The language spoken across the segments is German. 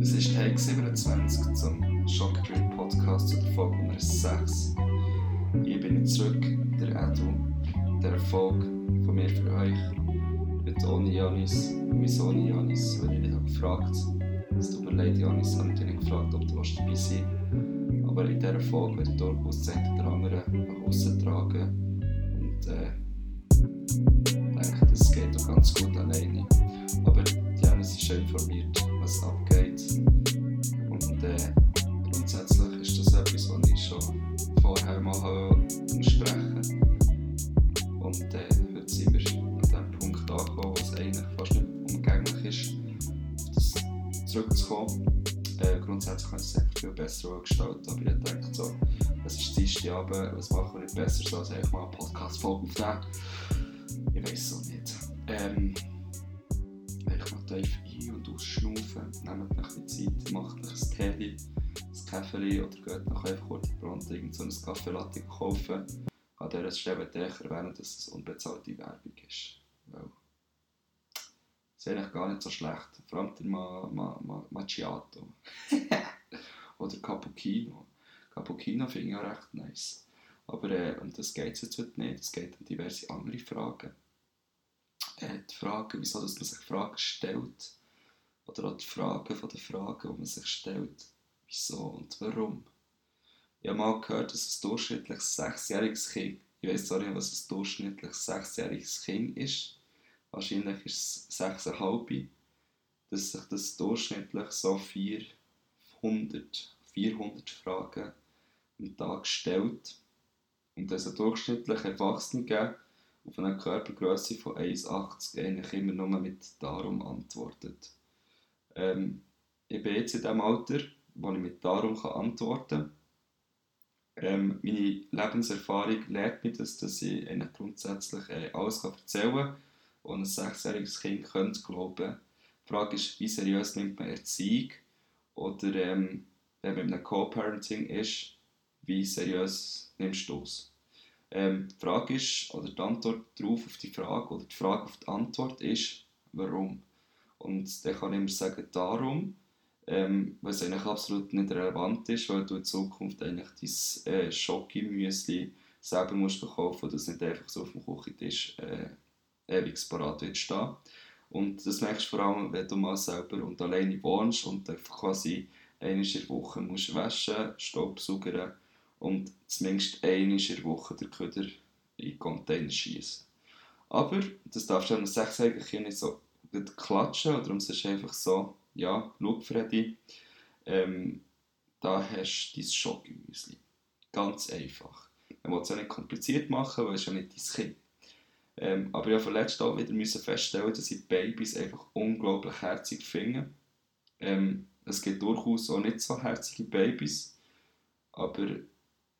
Es ist Tag 27 zum Shock Podcast zu der Folge Nummer 6. Ich bin zurück, der Edu, der Erfolg von mir für euch. Mit ohne Janis. Wieso ohne Janis? Weil ich nicht gefragt Es tut mir leid, Janis, habe ich nicht gefragt, ob du dabei sein Aber in dieser Folge werde ich durchaus das eine oder andere nach außen tragen. Und äh, denke, das geht auch ganz gut alleine. Aber Janis ist schon informiert, was abgeht. Sind wir an dem Punkt angekommen, wo es eigentlich fast nicht umgänglich ist, das zurückzukommen. Äh, grundsätzlich ich es viel besser gestalten, aber ich denke so, es ist Dienstag Abend, was machen wir nicht besser, als einfach mal eine Podcast-Folge aufnehmen. Ich weiß es auch nicht. Ähm, ich mal tief ein- und ausschnaufen, nehmt euch die Zeit, macht euch ein Tee, ein Kaffee oder geht noch einfach kurz in Brand so ein Kaffee Latte kaufen. An dieser Stelle ich erwähnen, dass es unbezahlte Werbung ist. Weil ist eigentlich gar nicht so schlecht. Vor allem der Ma Ma Ma Macchiato. oder Cappuccino. Cappuccino finde ich auch recht nice. Aber äh, um das geht es jetzt heute nicht. Es geht um diverse andere Fragen. Äh, die Frage, wieso dass man sich Fragen stellt. Oder auch die Fragen den Fragen, die man sich stellt. Wieso und warum. Ich habe mal gehört, dass ein durchschnittliches sechsjähriges Kind, ich weiß zwar nicht, was ein durchschnittliches sechsjähriges Kind ist, wahrscheinlich ist es sechseinhalb, dass sich das durchschnittlich so 400, 400 Fragen am Tag stellt. Und dass ein durchschnittlicher Erwachsener auf eine Körpergröße von 1,80 eigentlich immer nur mit «Darum» antwortet. Ähm, ich bin jetzt in dem Alter, wo ich mit «Darum» antworten kann. Ähm, meine Lebenserfahrung lehrt mich das, dass ich eigentlich grundsätzlich äh, alles kann erzählen kann und ein sechsjähriges Kind könnte glauben. Die Frage ist, wie seriös nimmt man Erziehung? Oder ähm, wenn man in einem Co-Parenting ist, wie seriös nimmst du es? Ähm, die Frage ist, oder die Antwort darauf auf die Frage, oder die Frage auf die Antwort ist, warum? Und dann kann ich immer sagen, darum, ähm, was eigentlich absolut nicht relevant ist, weil du in Zukunft eigentlich dein äh, Schoki-Müsli selber musst kaufen und das nicht einfach so auf dem Küchentisch äh, ewig parat wird stehen. Und das merkst du vor allem, wenn du mal selber und alleine wohnst und einfach quasi einmal in der Woche musst waschen, Staubsaugern und zumindest einmal in der Woche den Köder in den Container schießen. Aber das darfst du einem sechsjährigen Kind nicht so klatschen, oder darum es einfach so, ja, schau Freddy, ähm, da hast du dein Schokomüsli. Ganz einfach. Man muss es ja nicht kompliziert machen, weil es ja nicht dein Kind. Ähm, aber ich habe vorletzt auch wieder müssen feststellen, dass ich Babys einfach unglaublich herzig finde. Ähm, es gibt durchaus auch nicht so herzige Babys, aber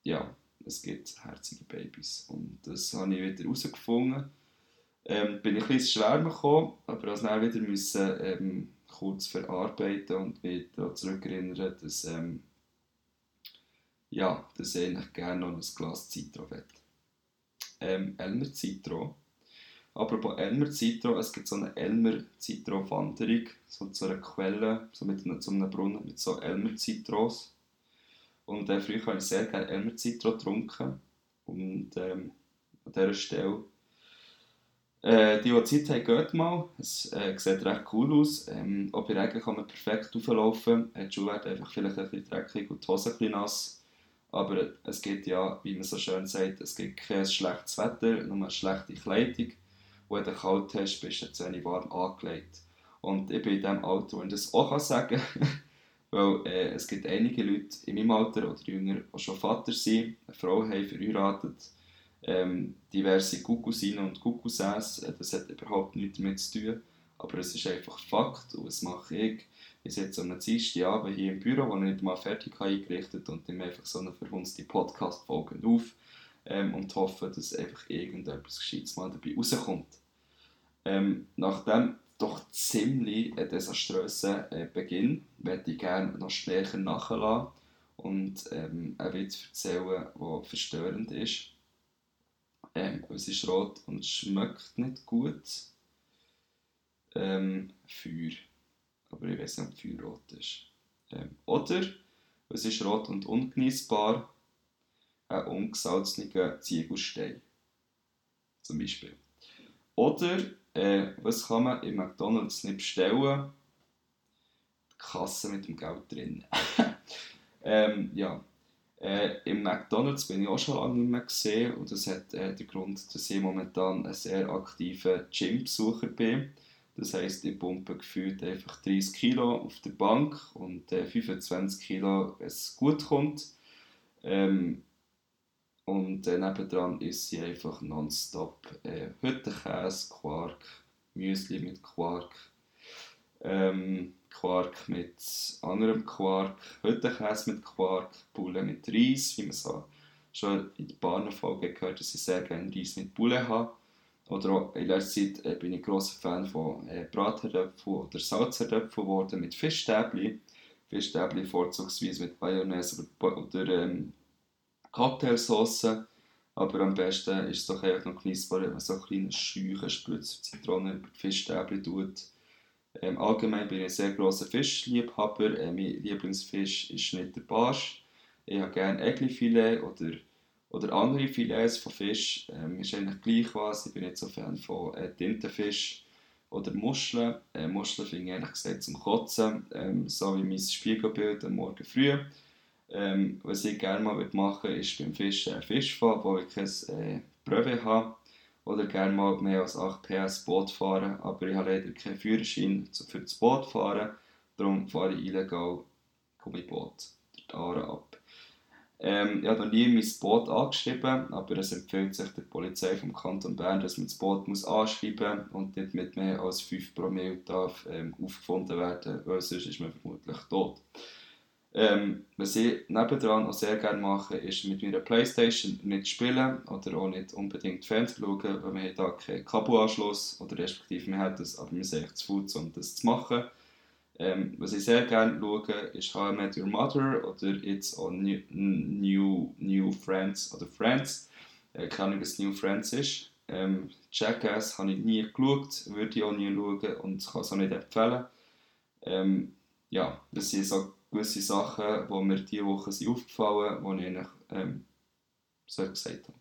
ja, es gibt herzige Babys. Und das habe ich wieder herausgefunden. Ähm, bin ich ein bisschen schwer gekommen, aber als dann wieder müssen, ähm, kurz verarbeiten und mich daran zurückerinnern, dass, ähm, ja, dass ich eigentlich gerne noch ein Glas Citro will. Ähm, Elmer Citro. Apropos Elmer Citro, es gibt so eine Elmer Citro Wanderung, so zu einer Quelle, so mit einem, zu einem Brunnen mit so Elmer Citros. Und äh, früher habe ich sehr gerne Elmer Citro getrunken. Und ähm, an dieser Stelle äh, die, die Zeit haben, geht mal. Es äh, sieht recht cool aus. Ähm, ob ihr Regen kann man perfekt auflaufen. Äh, die Schuhe werden einfach vielleicht ein bisschen dreckig und die Hose ein bisschen nass. Aber es gibt ja, wie man so schön sagt, es gibt kein schlechtes Wetter, nur eine schlechte Kleidung. Wenn du kalt hast, bist du zu wenig warm angelegt. Und ich bin in dem Alter, wo ich das auch sagen kann. Weil äh, es gibt einige Leute in meinem Alter oder jünger, die schon Vater sind, eine Frau haben, verheiratet ähm, diverse Kuckucksinen und Kuckuckssäs. Äh, das hat überhaupt nichts damit zu tun. Aber es ist einfach Fakt und das mache ich. Ich sitze am Dienstagabend hier im Büro, wo ich nicht mal fertig habe eingerichtet und nehme einfach so eine verhunzte Podcast-Folge auf ähm, und hoffe, dass einfach irgendetwas Gescheites mal dabei rauskommt. Ähm, nach dem doch ziemlich äh, desaströsen äh, Beginn möchte ich gerne noch stärker nachlassen und ähm, einen Witz erzählen, der verstörend ist. Ähm, es ist rot und schmeckt nicht gut. Ähm, Feuer. Aber ich weiß nicht, ob Feuer rot ist. Ähm, oder, was ist rot und ungenießbar? Ein ungesalzener Ziegelstein. Zum Beispiel. Oder, äh, was kann man im McDonalds nicht bestellen? Die Kasse mit dem Geld drin. ähm, ja. Äh, Im McDonalds bin ich auch schon lange nicht mehr gesehen und das hat äh, den Grund, dass ich momentan ein sehr aktiver Gym-Besucher bin. Das heisst, ich pumpe gefühlt einfach 30 Kilo auf der Bank und äh, 25 Kilo, wenn es gut kommt. Ähm, und äh, nebendran ist sie einfach nonstop äh, Hüttenkäse, Quark, Müsli mit Quark, ähm, Quark mit anderem Quark, Hüttenkäse mit Quark, Bulle mit Reis, wie man so schon in der Bahnfolge gehört, dass ich sehr gerne Reis mit Bulle habe. Oder auch in letzter Zeit äh, bin ich großer Fan von äh, Bratherdöpfen oder Salzerdöpfen geworden mit Fischstäbli. Fischstäbli vorzugsweise mit Mayonnaise oder, oder ähm, Cocktailsauce. Aber am besten ist es doch einfach noch genießbar, wenn man so kleine Scheuchen Spritzer Zitrone über die Fischstäbli tut. Ähm, allgemein bin ich ein sehr grosser Fischliebhaber. Äh, mein Lieblingsfisch ist nicht der Barsch. Ich habe gerne Eglifilet oder oder andere Filets von Fisch. Ähm, ist eigentlich gleich was. Ich bin nicht so Fan von äh, Tintenfisch oder Muscheln. Äh, Muscheln finde ich ehrlich gesagt zum Kotzen. Ähm, so wie mein Spiegelbild am Morgen früh. Ähm, was ich gerne mal machen würde, ist beim Fisch äh, Fisch fahren, wo ich kein äh, Pröve habe. Oder gerne mal mehr als 8 PS Boot fahren. Aber ich habe leider keinen Führerschein für das Boot fahren. Darum fahre ich illegal Gummiboot die Aare ab. Ähm, ich habe noch nie mein Boot angeschrieben, aber es empfiehlt sich der Polizei vom Kanton Bern, dass man das Boot muss anschreiben und nicht mit mehr als 5 Promille darf ähm, aufgefunden werden, weil sonst ist man vermutlich tot. Ähm, was ich nebendran auch sehr gerne mache, ist mit meiner Playstation nicht spielen oder auch nicht unbedingt Fernsehen schauen, weil wir da keinen Kabelanschluss oder respektive wir haben das, aber wir sind echt zu faul, um das zu machen. Ähm, was ich sehr gerne schaue, ist How I Met Your Mother oder It's on New, New, New Friends oder Friends. Äh, keine Ahnung, was New Friends ist. Ähm, Jackass habe ich nie geschaut, würde ich auch nie schauen und kann es auch nicht empfehlen. Ähm, ja, das sind so gewisse Sachen, die mir diese Woche sind aufgefallen sind, die ich eigentlich ähm, so gesagt habe.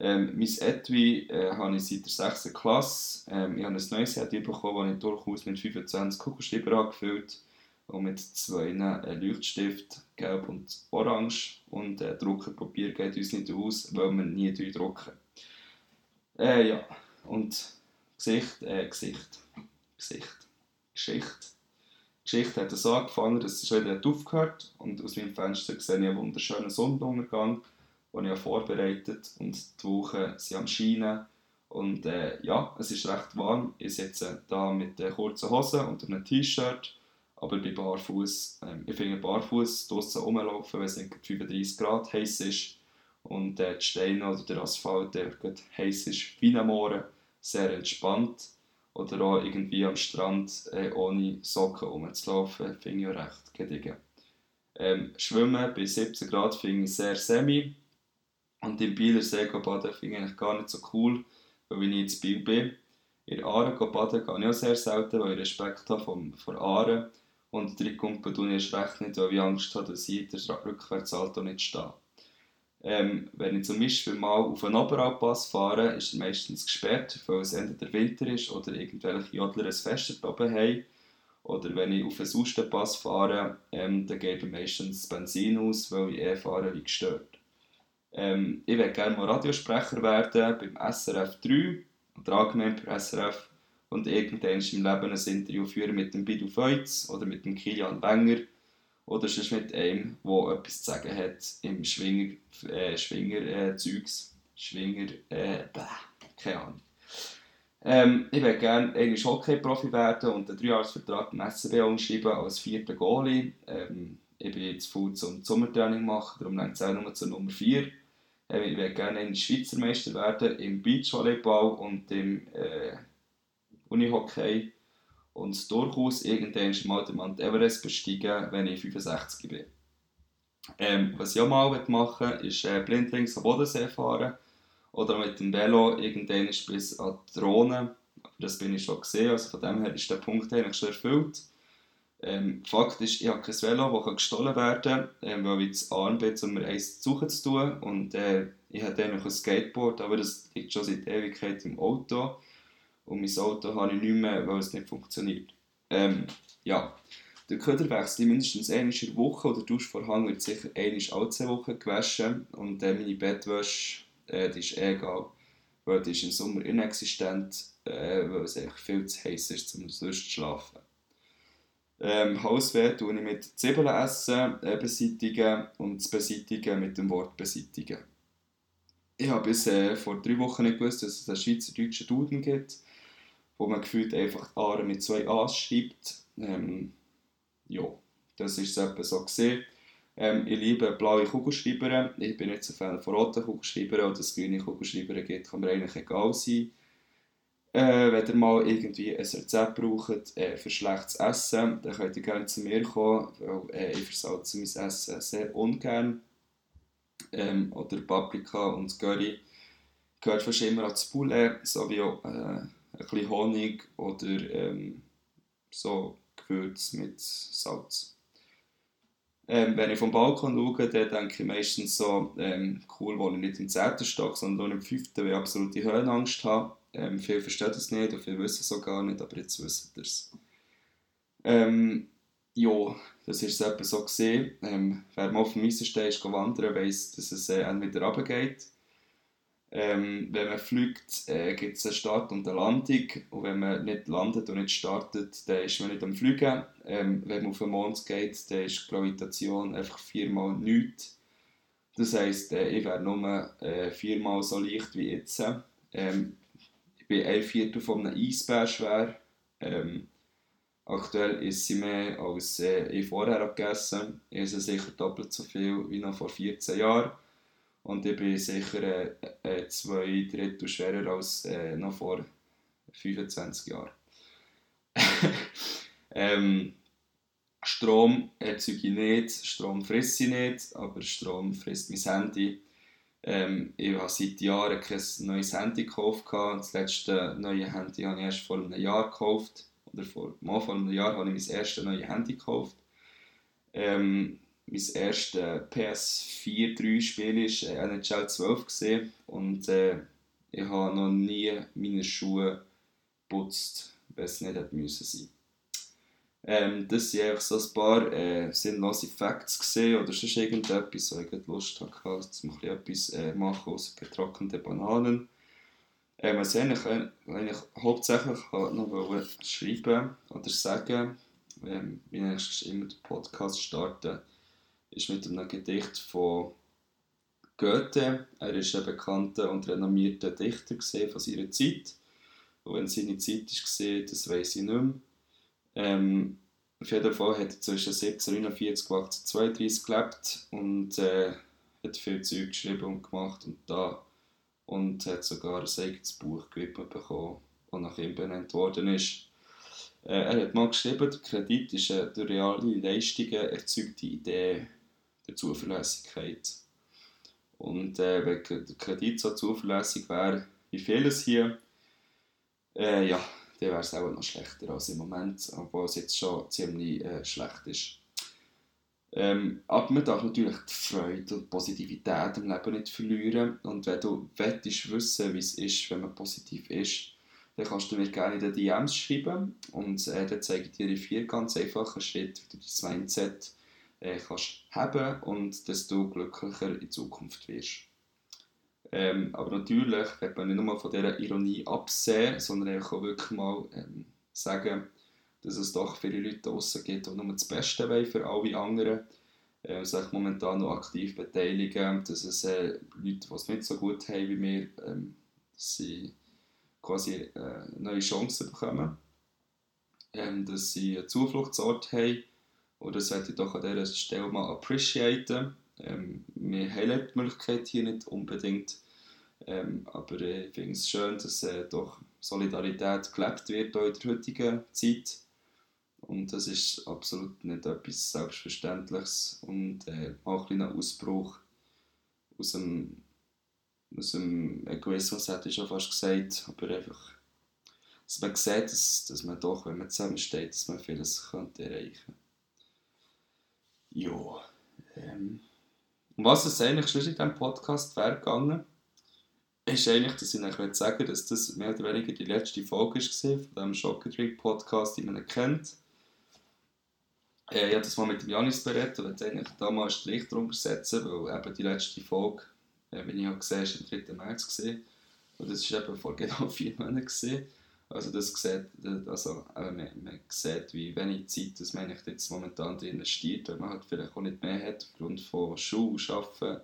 Ähm, mein Etui äh, habe ich seit der 6. Klasse. Ähm, ich habe ein neues Etui bekommen, das ich durchaus mit 25 Kugelschreiber angefüllt und mit zwei äh, Leuchtstift, gelb und orange. Und äh, Druckerpapier geht uns nicht aus, weil wir nie drucken. Äh, ja, und Gesicht, äh, Gesicht, Gesicht, Geschichte. Geschichte hat so angefangen, dass es schon wieder aufgehört und aus meinem Fenster sehe ich einen wunderschönen Sonnenuntergang die ich vorbereitet und die Wochen sind am Scheinen. Und äh, ja, es ist recht warm. Ich sitze da mit äh, kurzen Hosen und einem T-Shirt, aber bei barfuß. Ähm, ich finde barfuß draußen rumlaufen, wenn es 35 Grad heiß ist und äh, die Steine oder der Asphalt der heiß ist wie ein Moor, sehr entspannt. Oder auch irgendwie am Strand äh, ohne Socken rumzulaufen, finde ich auch recht gediegen. Ähm, Schwimmen bei 17 Grad finde ich sehr semi. Und im Bieler See baden finde ich eigentlich gar nicht so cool, weil ich nicht in Biel bin. In Aare baden gehe ich auch sehr selten, weil ich Respekt habe vom, vor Aare. Und drei Kumpen tue ich recht nicht, weil ich Angst habe, dass ich der Rückwärtssalto nicht stehe. Ähm, wenn ich zum Beispiel mal auf einen Oberalpass fahre, ist er meistens gesperrt, weil es entweder Winter ist oder irgendwelche Jodler ein Fest oben haben. Oder wenn ich auf einen Sustenpass fahre, ähm, dann geht meistens das Benzin aus, weil ich eh fahre wie gestört. Ähm, ich würde gerne mal Radiosprecher werden beim SRF 3 oder allgemein bei SRF und irgendwann im Leben ein Interview führen mit dem Bidu Feutz oder mit dem Kilian Wenger oder sonst mit einem, der etwas zu sagen hat im Schwinger, äh, Schwinger äh. Schwinger, äh, bäh, keine Ahnung. Ähm, ich würde gerne eigentlich Hockey-Profi werden und einen Dreijahresvertrag im SCB umschreiben als vierter Goalie. Ähm, ich bin jetzt faul zum Sommertraining machen, darum ich es auch nur zur Nummer 4. Äh, ich würde gerne ein Schweizer Meister werden im Beachvolleyball und im äh, Unihockey und durchaus irgendwann mal den Mount Everest besteigen, wenn ich 65 bin. Ähm, was ich auch mal machen will, ist äh, blindlings am Bodensee fahren oder mit dem Velo irgendwann bis an die Drohne. Das bin ich schon gesehen, also von dem her ist der Punkt eigentlich schon erfüllt. Ähm, Fakt ist, ich habe kein Velo, das gestohlen werden kann, ähm, weil ich zu arm bin, um mir eins zu suchen zu tun. Und äh, ich habe dann noch ein Skateboard, aber das liegt schon seit Ewigkeit im Auto. Und mein Auto habe ich nicht mehr, weil es nicht funktioniert. Ähm, ja, der Köder wechselt mindestens einmal in der Woche oder der Duschvorhang wird sicher einmal alle zwei Wochen gewaschen. Und äh, meine Bettwäsche, äh, die ist egal, weil die ist im Sommer inexistent, äh, weil es eigentlich viel zu heiß ist, um sonst zu schlafen. Ähm, Hausweh tue ich mit Zwiebeln essen, äh, beseitigen und das Beseitigen mit dem Wort beseitigen. Ich habe bis äh, vor drei Wochen nicht gewusst, dass es einen schweizerdeutschen Duden gibt, wo man gefühlt einfach die Aare mit zwei A's schreibt. Ähm, ja, das ist es so gesehen. Ähm, ich liebe blaue Kugelschreiber. Ich bin nicht so Fan von roten Kugelschreibern oder es grüne Kugelschreiber gibt, kann mir eigentlich egal sein. Äh, wenn ihr mal irgendwie ein Rezept braucht äh, für schlechtes Essen, dann könnt ihr gerne zu mir kommen, weil äh, ich versalze mein Essen sehr ungern. Ähm, oder Paprika und Curry gehört fast immer ans Poulet, sowie auch äh, bisschen Honig oder ähm, so Gewürz mit Salz. Ähm, wenn ich vom Balkon schaue, dann denke ich meistens so, ähm, cool, wo ich nicht im 10. Stock, sondern im 5., weil ich absolute Höhenangst habe. Ähm, viele verstehen das nicht und viele wissen es auch gar nicht, aber jetzt wissen ihr es. Ähm, ja, das ist es so gesehen. Ähm, wer mal auf dem Eisenstein ist wandern, weiss, dass es äh, entweder runtergeht. Ähm, wenn man fliegt, äh, gibt es einen Start und eine Landung. Und wenn man nicht landet und nicht startet, dann ist man nicht am Fliegen. Ähm, wenn man auf den Mond geht, dann ist Gravitation einfach viermal nichts. Das heisst, äh, ich wäre nur äh, viermal so leicht wie jetzt. Ähm, bin ein Viertel von einem Eisbär schwer. Ähm, aktuell ist sie mehr als äh, ich vorher gegessen. Ich esse sicher doppelt so viel wie noch vor 14 Jahren. Und ich bin sicher äh, äh, zwei Drittel schwerer als äh, noch vor 25 Jahren. ähm, Strom erzeuge ich nicht, Strom frisst ich nicht, aber Strom frisst mein Handy. Ähm, ich habe seit Jahren kein neues Handy gekauft. Das letzte neue Handy habe ich erst vor einem Jahr gekauft. Oder vor, mal vor einem Jahr habe ich mein erstes neues Handy gekauft. Ähm, mein erstes PS4 3-Spiel war äh, NHL 12 gewesen. und äh, ich habe noch nie meine Schuhe geputzt, wenn es nicht hätte müssen sein. Ähm, das waren einfach so ein paar äh, sinnlose Facts gesehen oder sonst irgendetwas, wo ich Lust hatte, dass ich etwas äh, machen aus getrockneten Bananen. Ähm, was ich eigentlich, eigentlich hauptsächlich noch schreiben oder sagen, ähm, wie ich immer den Podcast starte, ist mit einem Gedicht von Goethe. Er ist ein bekannter und renommierter Dichter von seiner Zeit. Und wenn seine Zeit war, das weiß ich nicht mehr. Ähm, auf jeden Fall hat er zwischen 1749 und 1832 gelebt und äh, hat viel Zeug geschrieben und gemacht und da und hat sogar ein eigenes Buch gewidmet bekommen, das nach ihm benannt worden ist. Äh, er hat mal geschrieben, der Kredit ist eine reale Leistungen erzeugte Idee der Zuverlässigkeit. Und äh, wenn der Kredit so zuverlässig wäre wie vieles hier, äh, ja, dann wäre es auch noch schlechter als im Moment, obwohl es jetzt schon ziemlich äh, schlecht ist. Ähm, aber man darf natürlich die Freude und Positivität im Leben nicht verlieren. Und wenn du willst wissen, wie es ist, wenn man positiv ist, dann kannst du mir gerne in den DMs schreiben und äh, dann zeige ich dir in vier ganz einfachen Schritte, wie du dein Mindset äh, kannst haben und du glücklicher in Zukunft wirst. Ähm, aber natürlich wird man nicht nur von dieser Ironie absehen, sondern auch wirklich mal ähm, sagen, dass es doch viele Leute draußen gibt, die nur das Beste wollen für alle anderen äh, sich momentan noch aktiv beteiligen, dass es äh, Leute, die es nicht so gut haben wie wir, ähm, sie quasi äh, neue Chancen bekommen, ähm, dass sie einen Zufluchtsort haben oder sollte ich doch an dieser Stelle mal appreciaten. Ähm, wir haben die Möglichkeit hier nicht unbedingt, ähm, aber ich finde es schön, dass äh, doch Solidarität gelebt wird in der heutigen Zeit. Und das ist absolut nicht etwas Selbstverständliches und äh, auch ein Ausbruch aus dem, aus dem Egoismus, hätte ich schon fast gesagt, aber einfach dass man sieht, dass, dass man doch, wenn man zusammensteht, dass man vieles könnte erreichen Ja. Ähm. Um was es eigentlich schon in diesem Podcast wäre ist eigentlich, dass ich euch sagen dass das mehr oder weniger die letzte Folge war von diesem Schockerdrink Podcast, den man kennt. Äh, ich habe das mal mit dem Janis berät und wollte eigentlich da mal einen Strich drunter setzen, weil eben die letzte Folge, äh, wie ich auch gesehen habe, war am 3. März. Und das war eben vor genau vier Monaten. Also das sieht, also, äh, man, man sieht, wie wenig Zeit das man jetzt momentan investiert, weil man halt vielleicht auch nicht mehr hat aufgrund von Schule, Arbeiten,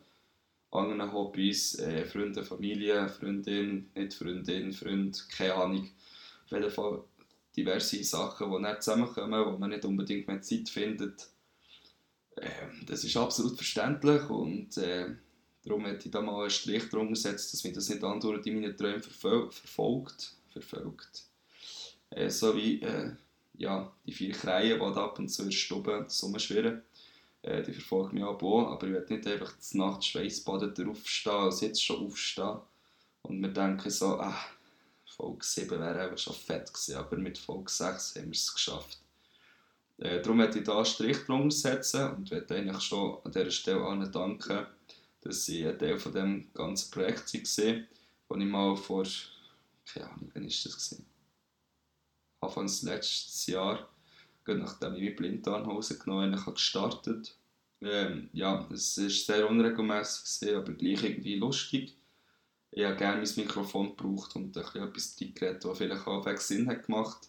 anderen Hobbys, äh, Freunde, Familie, Freundin, nicht Freundin, Freund, keine Ahnung. Auf jeden Fall diverse Sachen, die nicht zusammenkommen, wo man nicht unbedingt mehr Zeit findet. Äh, das ist absolut verständlich und äh, darum hätte ich da mal einen Strich drunter gesetzt, dass mich das nicht andauernd in meinen Träumen verfol verfolgt. Äh, so wie äh, ja, die vier Kreien, die ab und zu in der Stube rumschwirren. Äh, die verfolgen mich auch, aber ich werde nicht einfach das Nacht schweißbadet aufstehen, also jetzt schon aufstehen und mir denken so, ah, Folge 7 wäre schon fett gewesen, aber mit Folge 6 haben wir es geschafft. Äh, darum möchte ich hier einen Strich drunter setzen und möchte eigentlich schon an dieser Stelle allen danken, dass sie ein Teil von dem ganzen Projekt waren, wo ich mal vor, keine Ahnung, wann war das? Gewesen? Anfangs letztes Jahr nachdem ich meine Blinddarmhose genommen habe, gestartet. Ähm, ja, es war sehr unregelmäßig, aber gleich irgendwie lustig. Ich habe gerne mein Mikrofon gebraucht und ein bisschen etwas reingeredet, was vielleicht auch weg Sinn hat gemacht.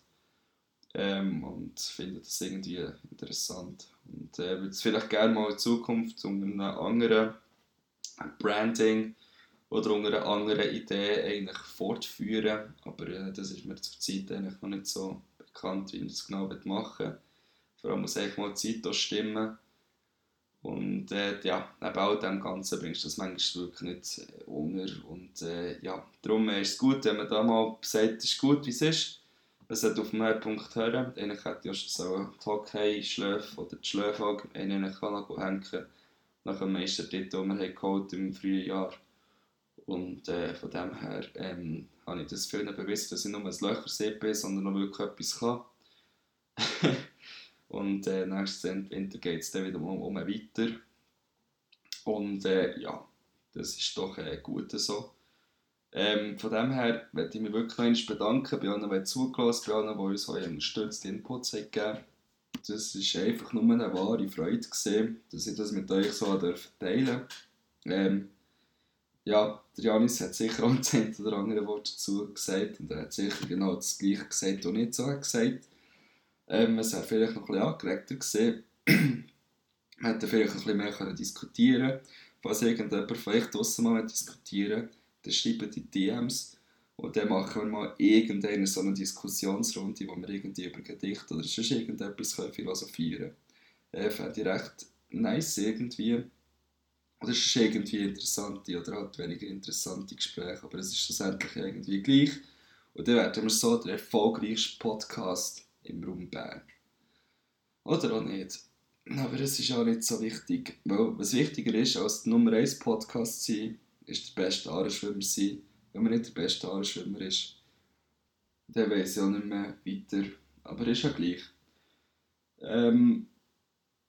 Ähm, und finde das irgendwie interessant. Und äh, würde es vielleicht gerne mal in Zukunft unter einem anderen Branding oder unter einer anderen Idee eigentlich fortführen. Aber äh, das ist mir zurzeit eigentlich noch nicht so bekannt, wie ich das genau machen will. Vor allem muss eigentlich mal die Zeit stimmen. Und äh, ja, neben all dem Ganzen bringst du das manchmal wirklich nicht äh, unter. Und äh, ja, darum ist es gut, wenn man da mal sagt, es ist gut, wie es ist. Es hat auf den Höhepunkt hören. Eigentlich hätte ja schon so einen Hockey, Schläf oder die einen kann noch hängen nach dem Meistertitel, den wir geholt im frühen Jahr. Und äh, von dem her ähm, habe ich das vielen bewusst, dass ich nur ein Löchersepp bin, sondern noch wirklich etwas kann. und äh, nächstes Winter geht es dann wieder um, um weiter. Und äh, ja, das ist doch äh, gut so. Ähm, von dem her möchte ich mich wirklich noch bedanken bei allen, die zugelassen allen, die uns heute unterstützt, Inputs haben gegeben. Das war einfach nur eine wahre Freude, gewesen, dass ich das mit euch so teilen durfte. Ähm, ja, der Janis hat sicher auch ein oder andere Wort dazu gesagt und er hat sicher genau das gleiche gesagt, was ich so gesagt ähm, Es wäre vielleicht noch ein bisschen angeregter gewesen. Hätte vielleicht ein bisschen mehr können diskutieren können. Falls irgendjemand euch draussen mal diskutieren dann schreibt die DMs und dann machen wir mal irgendeine so eine Diskussionsrunde, wo wir irgendwie über Gedichte oder sonst irgendetwas philosophieren können. Äh, Fände ich recht nice irgendwie. Oder es ist irgendwie interessante oder halt weniger interessante Gespräche, aber es ist schlussendlich irgendwie gleich. Und dann werden wir so der erfolgreichste Podcast im Raum Bern. Oder auch nicht. Aber es ist auch nicht so wichtig. Weil was wichtiger ist, als der Nummer 1 Podcast zu sein, ist der beste Aareschwimmer sein. Wenn man nicht der beste Aareschwimmer ist, dann weiß ich auch nicht mehr weiter. Aber ist ja gleich. Ähm,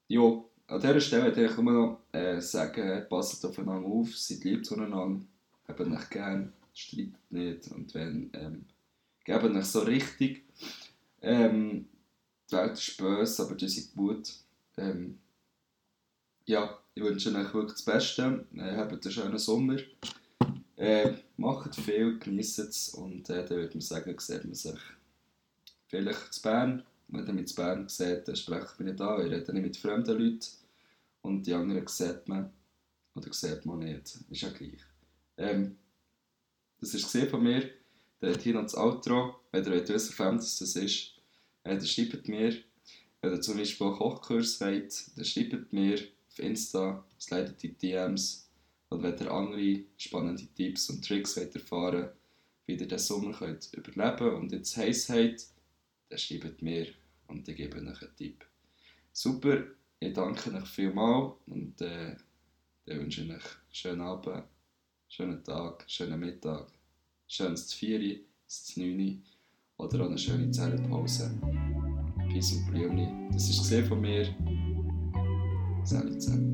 ja, an dieser Stelle würde ich immer noch äh, sagen, passt aufeinander auf, seid lieb zueinander, habt euch gern, streitet nicht und wenn, ähm, gebt euch so richtig. Ähm, die Welt ist böse, aber die sind gut. Ähm, ja, ich wünsche euch wirklich das Beste, äh, habt einen schönen Sommer, äh, macht viel, genießt es und äh, dann würde man sagen, sieht man sich vielleicht zu Bern. Wenn ihr zu Bern seht, dann sprecht mich nicht an, ich rede nicht mit fremden Leuten und die anderen sieht man oder sieht man nicht. Ist ja gleich. Ähm, das ist gesehen von mir. Dann hier noch das Outro. Wenn ihr wissen wollt, was das ist, äh, dann schreibt mir. Wenn ihr zum Beispiel einen Kochkurs wollt, dann schreibt mir auf Insta, slidet die DMs. Und wenn ihr andere spannende Tipps und Tricks wollt erfahren wie ihr den Sommer könnt überleben und jetzt heiß habt, dann schreibt mir und ich gebe euch einen Tipp. Super, ich danke euch vielmals und äh, dann wünsche ich euch einen schönen Abend, schönen Tag, schönen Mittag, schönes 4, das 9 oder auch eine schöne Zellenpause. Peace und Blümchen. Das ist gesehen von mir. Salut zusammen.